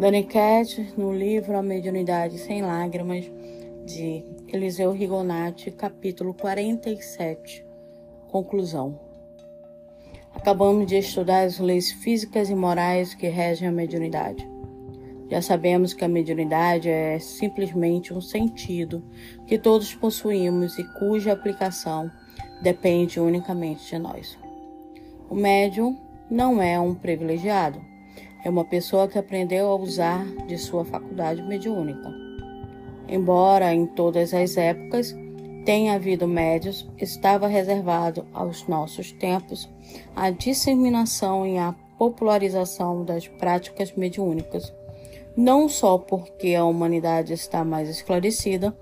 Daniquete, no livro A Mediunidade Sem Lágrimas, de Eliseu Rigonati, capítulo 47. Conclusão. Acabamos de estudar as leis físicas e morais que regem a mediunidade. Já sabemos que a mediunidade é simplesmente um sentido que todos possuímos e cuja aplicação depende unicamente de nós. O médium não é um privilegiado, é uma pessoa que aprendeu a usar de sua faculdade mediúnica. Embora em todas as épocas tenha havido médios, estava reservado aos nossos tempos a disseminação e a popularização das práticas mediúnicas, não só porque a humanidade está mais esclarecida,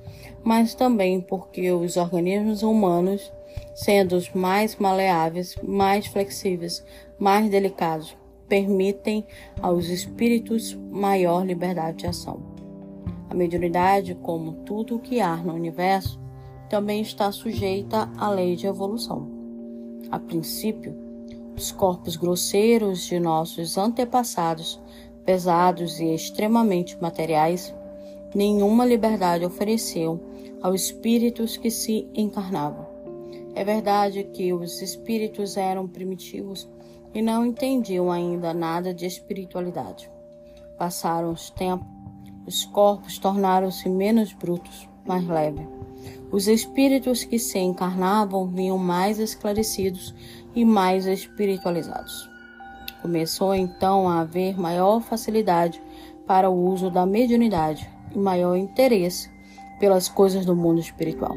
mas também porque os organismos humanos, sendo os mais maleáveis, mais flexíveis, mais delicados, permitem aos espíritos maior liberdade de ação. A mediunidade, como tudo o que há no universo, também está sujeita à lei de evolução. A princípio, os corpos grosseiros de nossos antepassados, pesados e extremamente materiais, nenhuma liberdade ofereceu aos espíritos que se encarnavam. É verdade que os espíritos eram primitivos e não entendiam ainda nada de espiritualidade. Passaram os tempos, os corpos tornaram-se menos brutos, mais leves. Os espíritos que se encarnavam vinham mais esclarecidos e mais espiritualizados. Começou então a haver maior facilidade para o uso da mediunidade e maior interesse pelas coisas do mundo espiritual.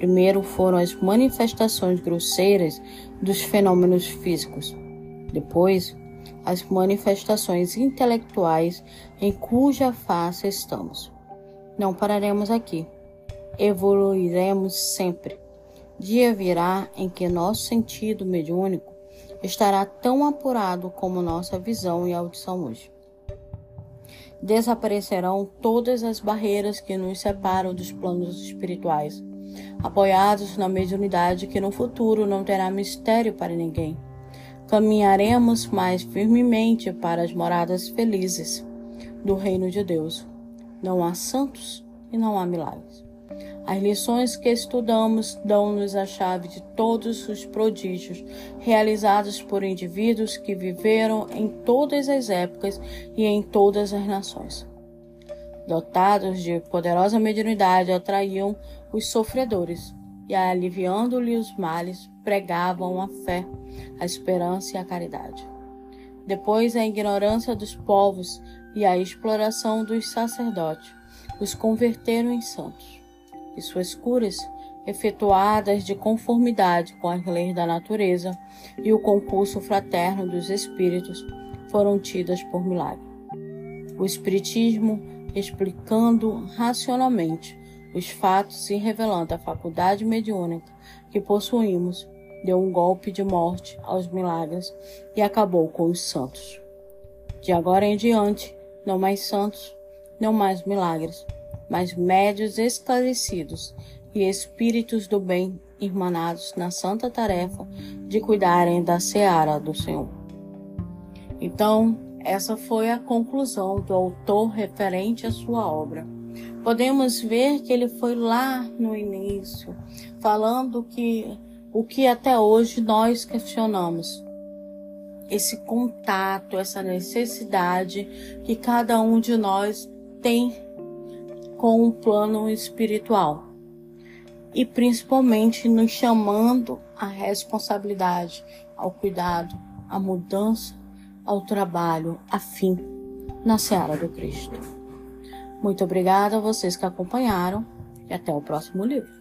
Primeiro foram as manifestações grosseiras dos fenômenos físicos. Depois, as manifestações intelectuais em cuja face estamos. Não pararemos aqui. Evoluiremos sempre. Dia virá em que nosso sentido mediúnico estará tão apurado como nossa visão e audição hoje. Desaparecerão todas as barreiras que nos separam dos planos espirituais apoiados na mediunidade que no futuro não terá mistério para ninguém. Caminharemos mais firmemente para as moradas felizes do reino de Deus. Não há santos e não há milagres. As lições que estudamos dão-nos a chave de todos os prodígios realizados por indivíduos que viveram em todas as épocas e em todas as nações. Dotados de poderosa mediunidade, atraíam os sofredores e, aliviando-lhe os males, pregavam a fé, a esperança e a caridade. Depois, a ignorância dos povos e a exploração dos sacerdotes os converteram em santos. E suas curas, efetuadas de conformidade com as leis da natureza e o concurso fraterno dos espíritos, foram tidas por milagre. O Espiritismo, explicando racionalmente os fatos e revelando a faculdade mediúnica que possuímos, deu um golpe de morte aos milagres e acabou com os santos. De agora em diante, não mais santos, não mais milagres, mas médios esclarecidos e espíritos do bem irmanados na santa tarefa de cuidarem da seara do Senhor. Então, essa foi a conclusão do autor referente à sua obra podemos ver que ele foi lá no início, falando que o que até hoje nós questionamos. Esse contato, essa necessidade que cada um de nós tem com o plano espiritual. E principalmente nos chamando à responsabilidade, ao cuidado, à mudança, ao trabalho, a fim na seara do Cristo. Muito obrigada a vocês que acompanharam e até o próximo livro.